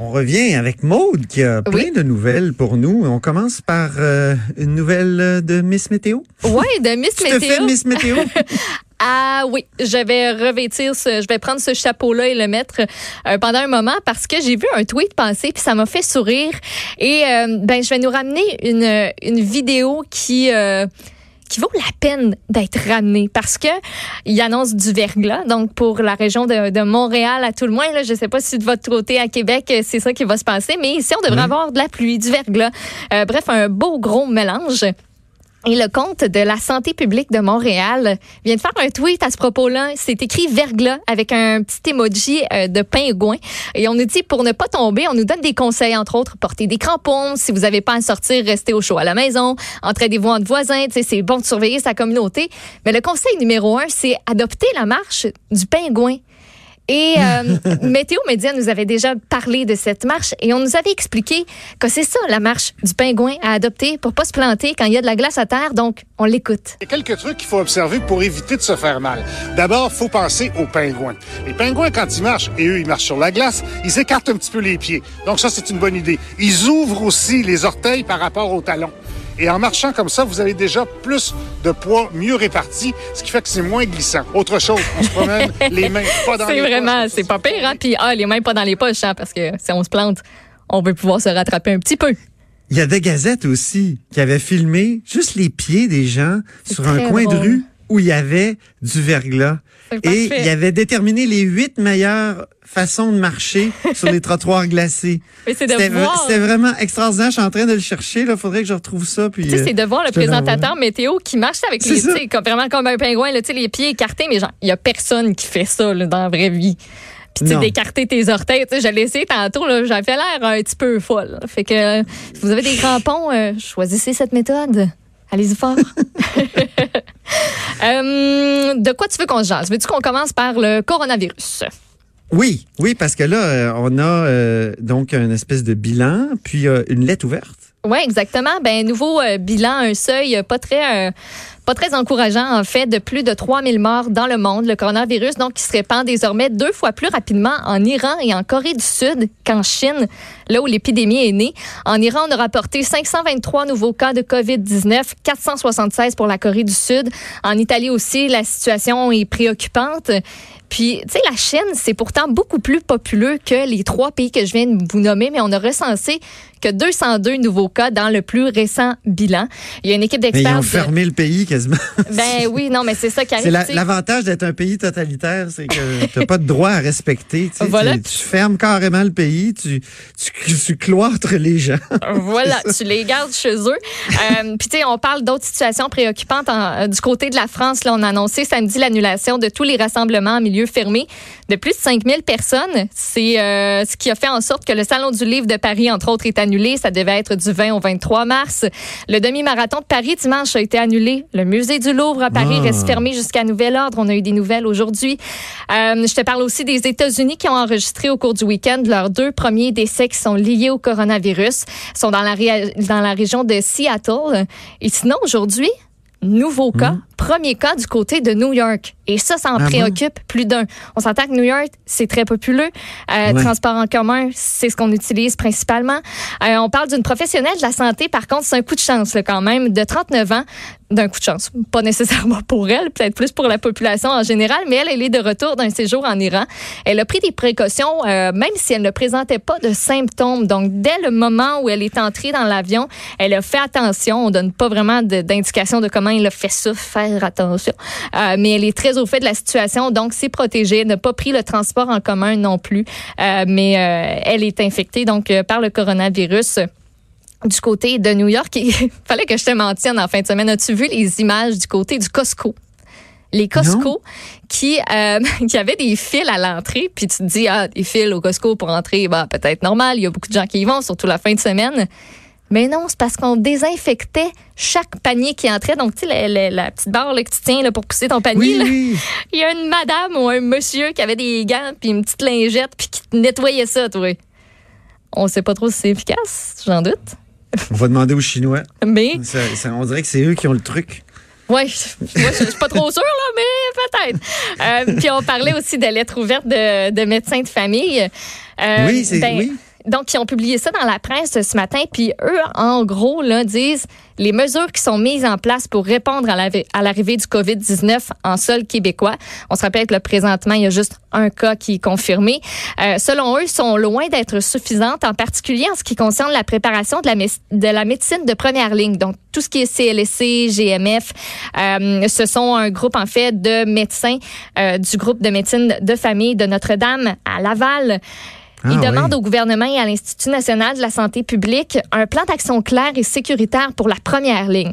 On revient avec Maude qui a plein Oui. de nouvelles pour nous. On commence par euh, une nouvelle de Miss Météo. Oui, de Miss Tu te fais Météo. Miss Météo? Ah oui, je vais revêtir ce, je vais prendre ce chapeau-là et le mettre euh, pendant un moment parce que j'ai vu un tweet passer puis ça m'a fait sourire et euh, ben je vais nous ramener une une vidéo qui euh, qui vaut la peine d'être ramenée parce que il annonce du verglas donc pour la région de, de Montréal à tout le moins là je sais pas si de votre côté à Québec euh, c'est ça qui va se passer mais ici on devrait avoir de la pluie du verglas. Euh, bref un beau gros mélange et le compte de la santé publique de Montréal vient de faire un tweet à ce propos-là. C'est écrit verglas avec un petit emoji euh, de pingouin. Et on nous dit pour ne pas tomber, on nous donne des conseils, entre autres, porter des crampons. Si vous n'avez pas à sortir, restez au chaud à la maison. Entraidez-vous entre voisins. C'est bon de surveiller sa communauté. Mais le conseil numéro un, c'est adopter la marche du pingouin. Et euh, Météo Média nous avait déjà parlé de cette marche et on nous avait expliqué que c'est ça la marche du pingouin à adopter pour pas se planter quand il y a de la glace à terre. Donc, on l'écoute. Il y a quelques trucs qu'il faut observer pour éviter de se faire mal. D'abord, faut penser aux pingouins. Les pingouins, quand ils marchent, et eux, ils marchent sur la glace, ils écartent un petit peu les pieds. Donc ça, c'est une bonne idée. Ils ouvrent aussi les orteils par rapport aux talons. Et en marchant comme ça, vous avez déjà plus de poids mieux réparti, ce qui fait que c'est moins glissant. Autre chose, on se promène les mains pas dans les C'est vraiment, poches. c'est pas pire, hein? Puis, ah, les mains pas dans les poches, hein, parce que si on se plante, on veut pouvoir se rattraper un petit peu. Il y a des gazettes aussi qui avaient filmé juste les pieds des gens sur un coin de rue où il y avait du verglas. Et il y avait déterminé les huit meilleures façons de marcher sur les trottoirs glacés. C'était voir. vraiment extraordinaire. Je suis en train de le chercher. Il faudrait que je retrouve ça. Puis, Tu sais, c'est de voir le présentateur météo qui marche avec les, comme, vraiment comme un pingouin, là, les pieds écartés, mais genre, il y a personne qui fait ça, là, dans la vraie vie. Puis, d'écarter tes orteils, tu sais, je l'ai essayé tantôt, j'avais l'air un petit peu folle. Fait que, euh, si vous avez des crampons, euh, choisissez cette méthode. Allez-y fort. Euh, de quoi tu veux qu'on se jase? Veux-tu qu'on commence par le coronavirus? Oui, oui, parce que là, euh, on a euh, donc une espèce de bilan, puis euh, une lettre ouverte. Oui, exactement. Ben nouveau euh, bilan, un seuil pas très pas très encourageant en fait de plus de 3000 morts dans le monde, le coronavirus donc qui se répand désormais deux fois plus rapidement en Iran et en Corée du Sud qu'en Chine, là où l'épidémie est née. En Iran, on a rapporté 523 nouveaux cas de COVID-19, 476 pour la Corée du Sud. En Italie aussi, la situation est préoccupante. Puis, tu sais, la Chine, c'est pourtant beaucoup plus populeux que les trois pays que je viens de vous nommer, mais on a recensé que 202 nouveaux cas dans le plus récent bilan. Il y a une équipe Mais ils d'experts. ont de- fermé le pays quasiment. Ben oui, non, mais c'est ça qui arrive. C'est la- l'avantage d'être un pays totalitaire, c'est que tu n'as pas de droit à respecter. Voilà. Tu, tu fermes carrément le pays, tu, tu, tu cloîtres les gens. Voilà, tu les gardes chez eux. Euh, Puis, tu sais, on parle d'autres situations préoccupantes. en- du côté de la France, là, on a annoncé samedi l'annulation de tous les rassemblements en milieu fermé de plus de 5000 personnes. C'est euh, ce qui a fait en sorte que le Salon du Livre de Paris, entre autres, est annulé. Ça devait être du 20 au 23 mars. Le demi-marathon de Paris dimanche a été annulé. Le musée du Louvre à Paris Ah. reste fermé jusqu'à nouvel ordre. On a eu des nouvelles aujourd'hui. Euh, je te parle aussi des États-Unis qui ont enregistré au cours du week-end leurs deux premiers décès qui sont liés au coronavirus. Ils sont dans la, ré- dans la région de Seattle. Et sinon, aujourd'hui, nouveau cas, premier cas du côté de New York. Et ça, ça en. Ah bon? préoccupe plus d'un. On s'entend que New York, c'est très populeux. Euh, Ouais. Transport en commun, c'est ce qu'on utilise principalement. Euh, on parle d'une professionnelle de la santé, par contre, c'est un coup de chance là, quand même, de 39 ans, d'un coup de chance. Pas nécessairement pour elle, peut-être plus pour la population en général, mais elle, elle est de retour d'un séjour en Iran. Elle a pris des précautions, euh, même si elle ne présentait pas de symptômes. Donc, dès le moment où elle est entrée dans l'avion, elle a fait attention. On donne pas vraiment d'indication de, comment elle a fait ça, faire attention. Euh, mais elle est très au fait de la situation, donc c'est protégé. Elle n'a pas pris le transport en commun non plus, Euh, mais euh, elle est infectée donc par le coronavirus du côté de New York. Il fallait que je te mentionne en fin de semaine. As-tu vu les images du côté du Costco? les Costco qui euh, qui avaient des fils à l'entrée puis tu te dis ah des fils au Costco pour entrer bah peut-être normal il y a beaucoup de gens qui y vont surtout la fin de semaine mais non c'est parce qu'on désinfectait chaque panier qui entrait donc tu sais la, la, petite barre là, que tu tiens là, pour pousser ton panier Oui, là. oui. il y a une madame ou un monsieur qui avait des gants puis une petite lingette puis qui nettoyait ça toi on sait pas trop si c'est efficace j'en doute On va demander aux Chinois. mais Ça- ça- on dirait que c'est eux qui ont le truc. Oui, moi, je je suis pas trop sûre, là, mais peut-être. Euh, puis on parlait aussi de lettres ouvertes de, de médecins de famille. Euh, oui, c'est ben, oui. Donc, ils ont publié ça dans la presse ce matin. Puis eux, en gros, là, disent les mesures qui sont mises en place pour répondre à la- à l'arrivée du COVID-19 en sol québécois. On se rappelle que là, présentement, il y a juste un cas qui est confirmé. Euh, selon eux, sont loin d'être suffisantes, en particulier en ce qui concerne la préparation de la, mé- de la médecine de première ligne. Donc, tout ce qui est CLSC, GMF, euh, ce sont un groupe, en fait, de médecins euh, du groupe de médecine de famille de Notre-Dame à Laval. Ah, Il oui. demande au gouvernement et à l'Institut national de la santé publique un plan d'action clair et sécuritaire pour la première ligne.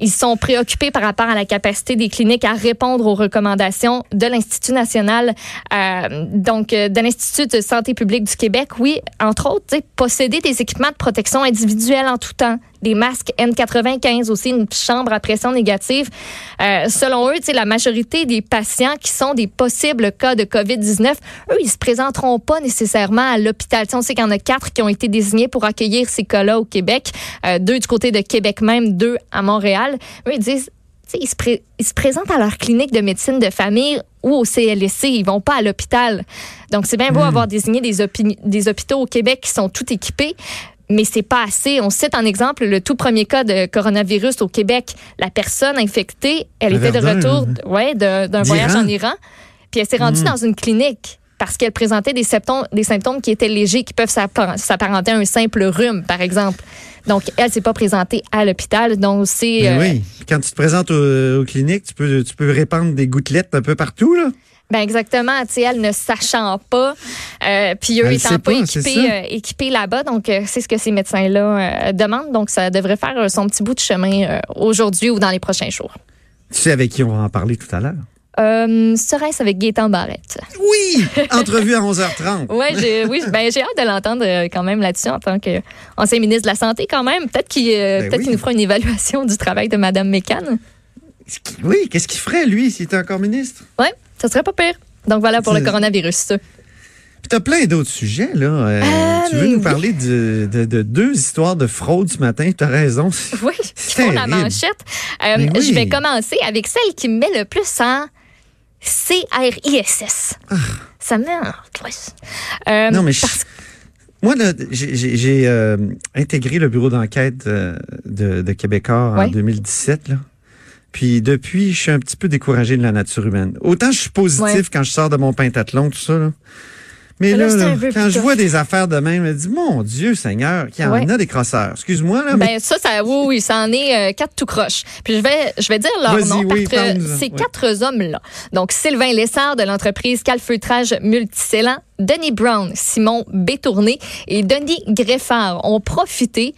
Ils sont préoccupés par rapport à la capacité des cliniques à répondre aux recommandations de l'Institut national, euh, donc euh, de l'Institut de santé publique du Québec. Oui, entre autres, posséder des équipements de protection individuelle en tout temps, des masques N95 aussi, une chambre à pression négative. Euh, selon eux, la majorité des patients qui sont des possibles cas de COVID-19, eux, ils se présenteront pas nécessairement à l'hôpital. On sait qu'il y en a quatre qui ont été désignés pour accueillir ces cas-là au Québec, euh, deux du côté de Québec même, deux à Montréal. Eux, ils disent, se, pré- ils se présentent à leur clinique de médecine de famille ou au CLSC. Ils vont pas à l'hôpital. Donc, c'est bien beau avoir désigné des, hôpi- des hôpitaux au Québec qui sont tout équipés, mais c'est pas assez. On cite en exemple le tout premier cas de coronavirus au Québec. La personne infectée, elle était de retour ouais, d'un voyage en Iran, puis elle s'est rendue dans une clinique parce qu'elle présentait des symptômes, des symptômes qui étaient légers, qui peuvent s'appar- s'apparenter à un simple rhume, par exemple. Donc, elle s'est pas présentée à l'hôpital. Donc, c'est... Euh, oui. Quand tu te présentes au- aux cliniques, tu peux, tu peux répandre des gouttelettes un peu partout, là. Ben exactement, tu elle ne sachant pas, euh, puis eux Elle étant pas, pas, équipés, euh, équipés là-bas, donc euh, c'est ce que ces médecins-là demandent. Donc ça devrait faire son petit bout de chemin aujourd'hui ou dans les prochains jours. Tu sais avec qui on va en parler tout à l'heure? Euh, Serait-ce avec Gaétan Barrette? Oui! Entrevue à 11h30. Ouais, j'ai, oui, ben j'ai hâte de l'entendre euh, quand même là-dessus en tant qu'ancien ministre de la santé quand même. Peut-être qu'il, euh, Ben peut-être oui. qu'il nous fera une évaluation du travail de Madame Mécan. Oui, qu'est-ce qu'il ferait, lui, s'il était encore ministre? Ouais, ça serait pas pire. Donc voilà pour le coronavirus. Puis t'as plein d'autres sujets, là. Euh, tu veux nous oui. parler de, de- de deux histoires de fraude ce matin? T'as raison. Oui, qui C'est font la manchette. Euh, oui. Je vais commencer avec celle qui me met le plus en CRISS. Ça me met en stress. Euh, Ah. Non, mais parce- Moi, j'ai- euh, intégré le bureau d'enquête euh, de, de Québécois en Ouais. 2017. Là. Puis depuis, je suis un petit peu découragé de la nature humaine. Autant je suis positif Ouais. quand je sors de mon pentathlon, tout ça. Là. Mais Là, quand je vois des affaires de même, je me dis, mon Dieu Seigneur, qu'il y en Ouais. a des crosseurs. Excuse-moi, là, mais Ben ça, ça, oui, oui, ça en est euh, quatre tout croche. Puis je vais, je vais dire leur nom oui, parce que parle-nous-en. ces Ouais. quatre hommes-là. Donc Sylvain Lessard de l'entreprise Calfeutrage Multicellant, Denis Brown, Simon Bétourné et Denis Greffard ont profité,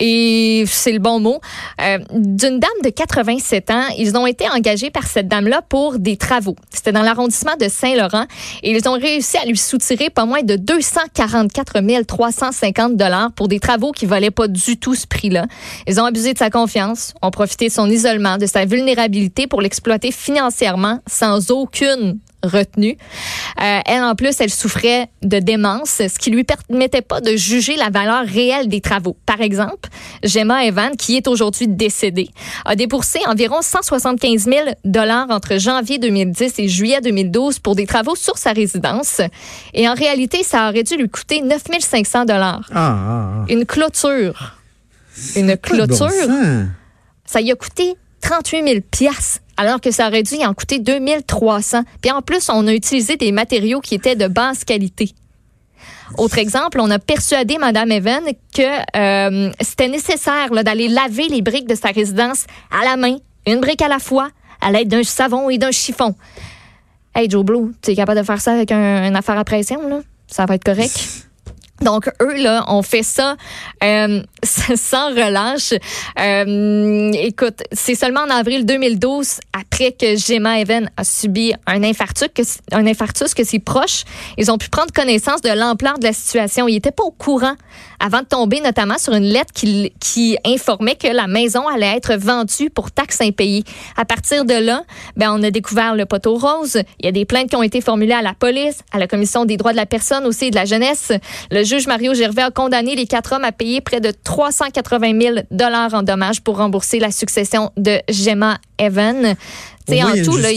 et c'est le bon mot, euh, d'une dame de 87 ans. Ils ont été engagés par cette dame-là pour des travaux. C'était dans l'arrondissement de Saint-Laurent et ils ont réussi à lui soutirer pas moins de 244 350 dollars pour des travaux qui valaient pas du tout ce prix-là. Ils ont abusé de sa confiance, ont profité de son isolement, de sa vulnérabilité pour l'exploiter financièrement sans aucune retenue. Euh, elle, en plus, elle souffrait de démence, ce qui lui permettait pas de juger la valeur réelle des travaux. Par exemple, Gemma Evan, qui est aujourd'hui décédée, a déboursé environ 175 000 dollars entre janvier 2010 et juillet 2012 pour des travaux sur sa résidence. Et en réalité, ça aurait dû lui coûter 9 500 dollars. ah, ah, ah. Une clôture. Une bon clôture. Ça y a coûté 38 000 piastres, alors que ça aurait dû en coûter 2 300. Puis en plus, on a utilisé des matériaux qui étaient de basse qualité. Autre exemple, on a persuadé Mme Evan que euh, c'était nécessaire d'aller laver les briques de sa résidence à la main, une brique à la fois, à l'aide d'un savon et d'un chiffon. Hey Joe Blue, tu es capable de faire ça avec un, une affaire à pression? Ça va être correct? Donc, eux, là, ont fait ça euh, sans relâche. Euh, écoute, c'est seulement en avril 2012, après que Gemma Evan a subi un infarctus, que, un infarctus, que ses proches, ils ont pu prendre connaissance de l'ampleur de la situation. Ils n'étaient pas au courant avant de tomber notamment sur une lettre qui, qui informait que la maison allait être vendue pour taxes impayées. À partir de là, ben, on a découvert le poteau rose. Il y a des plaintes qui ont été formulées à la police, à la Commission des droits de la personne aussi et de la jeunesse. Le juge Mario Gervais a condamné les quatre hommes à payer près de 380 000 dollars en dommages pour rembourser la succession de Gemma Evan. En tout, là,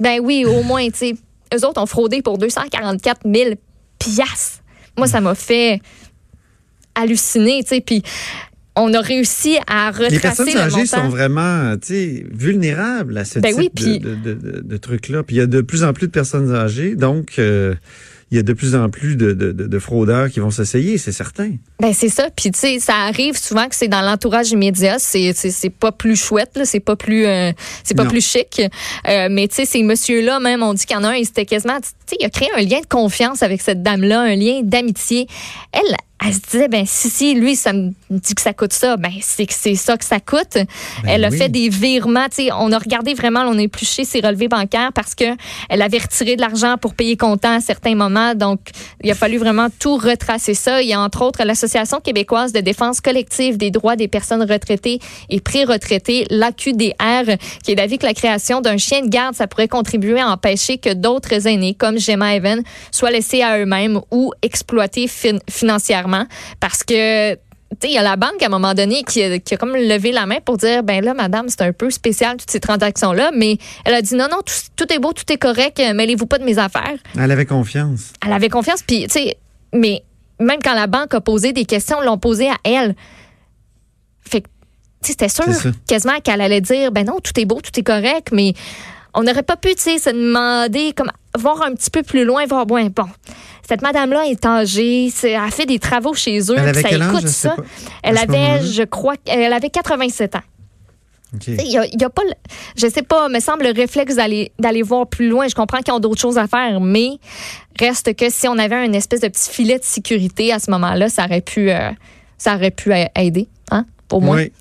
ben oui, au moins, tu eux autres ont fraudé pour 244 000 piastres. Moi, ça m'a fait halluciner, tu sais, puis on a réussi à retracer Les personnes âgées sont vraiment vulnérables à ce Ben type oui, de- puis- de, de, de- de trucs-là. Puis il y a de plus en plus de personnes âgées, donc euh, il y a de plus en plus de, de, de- de fraudeurs qui vont s'essayer, c'est certain. Ben c'est ça. Puis tu sais, ça arrive souvent que c'est dans l'entourage immédiat. C'est pas plus chouette, là. C'est pas plus euh, c'est pas Non. plus chic. Euh, mais tu sais, ces monsieur-là même, on dit qu'il y en a un, il s'était quasiment, il a créé un lien de confiance avec cette dame-là, un lien d'amitié. Elle, elle se disait, ben si si, lui, ça me dit que ça coûte ça, ben c'est que c'est ça que ça coûte. elle a oui. fait des virements. On a regardé vraiment, on a épluché ses relevés bancaires parce que elle avait retiré de l'argent pour payer comptant à certains moments. Donc, il a fallu vraiment tout retracer ça. Il y a entre autres l'Association québécoise de défense collective des droits des personnes retraitées et pré-retraitées, l'AQDR, qui est d'avis que la création d'un chien de garde, ça pourrait contribuer à empêcher que d'autres aînés, comme Gemma Evan, soient laissés à eux-mêmes ou exploités fin- financièrement. Parce que tu sais, il y a la banque à un moment donné qui a, qui a comme levé la main pour dire ben là, madame, c'est un peu spécial toutes ces transactions-là, mais elle a dit non, non, tout, tout est beau, tout est correct, euh, mêlez-vous pas de mes affaires. Elle avait confiance. Elle avait confiance, puis tu sais, mais même quand la banque a posé des questions, l'ont posé à elle. Fait que, tu sais, c'était sûr quasiment qu'elle allait dire ben non, tout est beau, tout est correct, mais on n'aurait pas pu, tu sais, se demander, comme, voir un petit peu plus loin, voir, bon, bon, cette madame-là est âgée, c'est- elle fait des travaux chez eux, Elle puis avait ça quel âge, écoute je sais ça. pas, à Elle avait, je crois, elle avait 87 ans. OK. Il y a, il y a pas, le- je sais pas, me semble le réflexe d'aller d'aller voir plus loin. Je comprends qu'ils ont d'autres choses à faire, mais reste que si on avait un espèce de petit filet de sécurité à ce moment-là, ça aurait pu, euh, ça aurait pu a- aider, hein, au moins. Oui,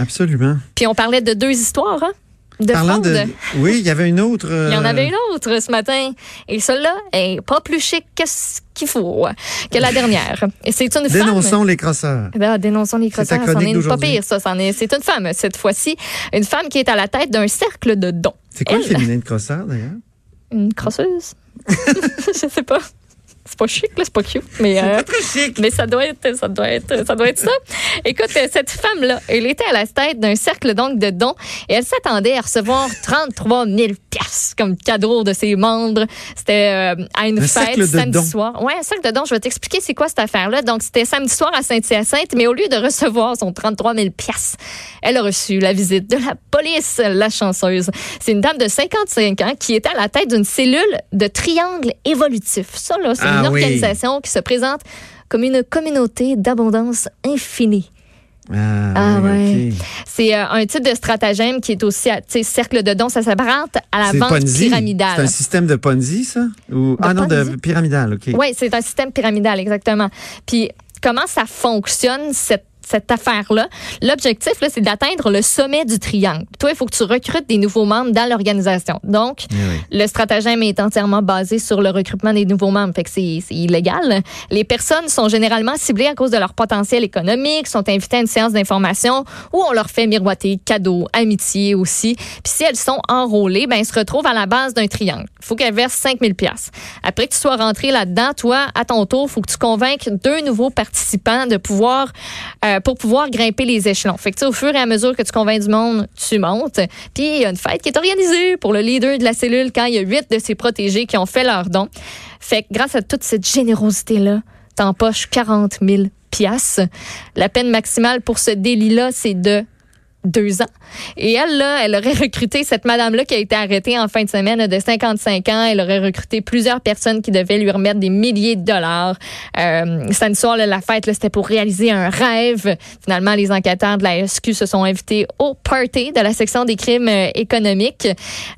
absolument. Puis on parlait de deux histoires, hein, de Parlant fraude. de. Oui, il y avait une autre. Il y en euh, avait une autre ce matin. Et celle-là est pas plus chic que ce qu'il faut, que la dernière. Et c'est une femme. Dénonçons les crosseurs. Eh Ben, dénonçons les crosseurs. C'en est une pas pire, ça. C'est une femme, cette fois-ci. Une femme qui est à la tête d'un cercle de dons. C'est quoi le Elle- féminin de crosseur, d'ailleurs? Une crosseuse? Je sais pas. C'est pas chic, là, c'est pas cute. Mais, euh, Très chic. mais ça doit être ça. Doit être, ça doit être ça. Écoute, euh, cette femme-là, elle était à la tête d'un cercle donc de dons et elle s'attendait à recevoir 33 000 piastres comme cadeau de ses membres. C'était euh, à une Un fête samedi soir. Ouais, un cercle de dons. Je vais t'expliquer c'est quoi cette affaire-là. Donc, c'était samedi soir à Saint-Hyacinthe, mais au lieu de recevoir son 33 000 piastres, elle a reçu la visite de la police, la chanceuse. C'est une dame de 55 ans qui était à la tête d'une cellule de triangle évolutif. Ça, là, c'est Ah une oui. organisation qui se présente comme une communauté d'abondance infinie. Ah, Ah oui, ouais. C'est euh, un type de stratagème qui est aussi, à- tu sais, cercle de dons, ça s'apparente à la vente Ponzi. C'est pyramidale. un système de Ponzi, ça? Ou... Ah non, de pyramidal, OK. Oui, c'est un système pyramidal, exactement. Puis, comment ça fonctionne, cette cette affaire-là. L'objectif, là, c'est d'atteindre le sommet du triangle. Toi, il faut que tu recrutes des nouveaux membres dans l'organisation. Donc, Eh oui. le stratagème est entièrement basé sur le recrutement des nouveaux membres. Fait que c'est c'est illégal. Les personnes sont généralement ciblées à cause de leur potentiel économique, sont invitées à une séance d'information où on leur fait miroiter cadeaux, amitié aussi. Puis si elles sont enrôlées, ben elles se retrouvent à la base d'un triangle. Il faut qu'elles versent 5000 pièces. Après que tu sois rentré là-dedans, toi, à ton tour, il faut que tu convainques deux nouveaux participants de pouvoir euh, pour pouvoir grimper les échelons. Fait que au fur et à mesure que tu convaincs du monde, tu montes. Puis il y a une fête qui est organisée pour le leader de la cellule quand il y a huit de ses protégés qui ont fait leur don. Fait que grâce à toute cette générosité-là, t'empoches 40 000 piastres. La peine maximale pour ce délit-là, c'est de deux ans. Et elle, là, elle aurait recruté cette madame-là qui a été arrêtée en fin de semaine de 55 ans. Elle aurait recruté plusieurs personnes qui devaient lui remettre des milliers de dollars. Euh, samedi soir, là, la fête, c'était pour réaliser un rêve. Finalement, les enquêteurs de la SQ se sont invités au party de la section des crimes euh, économiques.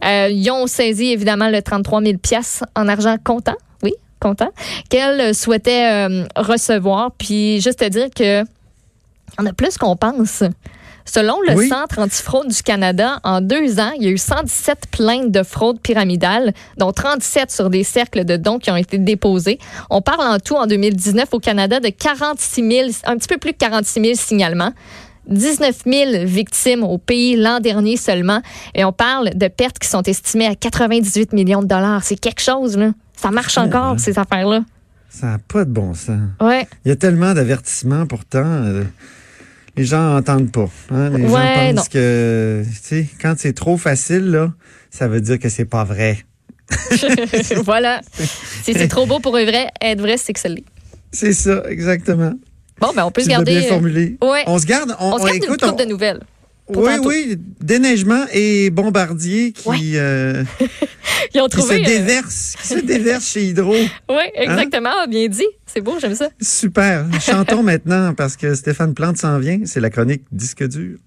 Euh, ils ont saisi, évidemment, le 33 000 piastres en argent comptant. Oui, content, qu'elle souhaitait euh, recevoir. Puis juste te dire que on a plus qu'on pense. Selon le Oui. Centre antifraude du Canada, en deux ans, il y a eu 117 plaintes de fraude pyramidale, dont 37 sur des cercles de dons qui ont été déposés. On parle en tout, en 2019, au Canada, de 46 000, un petit peu plus de 46 000 signalements. 19 000 victimes au pays l'an dernier seulement. Et on parle de pertes qui sont estimées à 98 millions de dollars. C'est quelque chose, là. Ça marche encore, ces affaires-là. Ça n'a pas de bon sens. Ouais. Il y a tellement d'avertissements pourtant. euh, les gens n'entendent pas. hein. Les Ouais, gens non. pensent que, tu sais, quand c'est trop facile, là, ça veut dire que c'est pas vrai. voilà. Si c'est trop beau pour être vrai, être vrai, c'est que ça l'est. C'est ça, exactement. Bon, ben, on peut Tu se garder. bien formulé. ouais. On se garde. On, On se garde une écoute, couple on- de nouvelles. Oui, tantôt. oui, déneigement et bombardier qui, Ouais. euh, Ils ont qui se euh, déversent, qui se déversent chez Hydro. oui, exactement. Bien dit. C'est beau, j'aime ça. Super. Chantons maintenant parce que Stéphane Plante s'en vient. C'est la chronique Disque dur.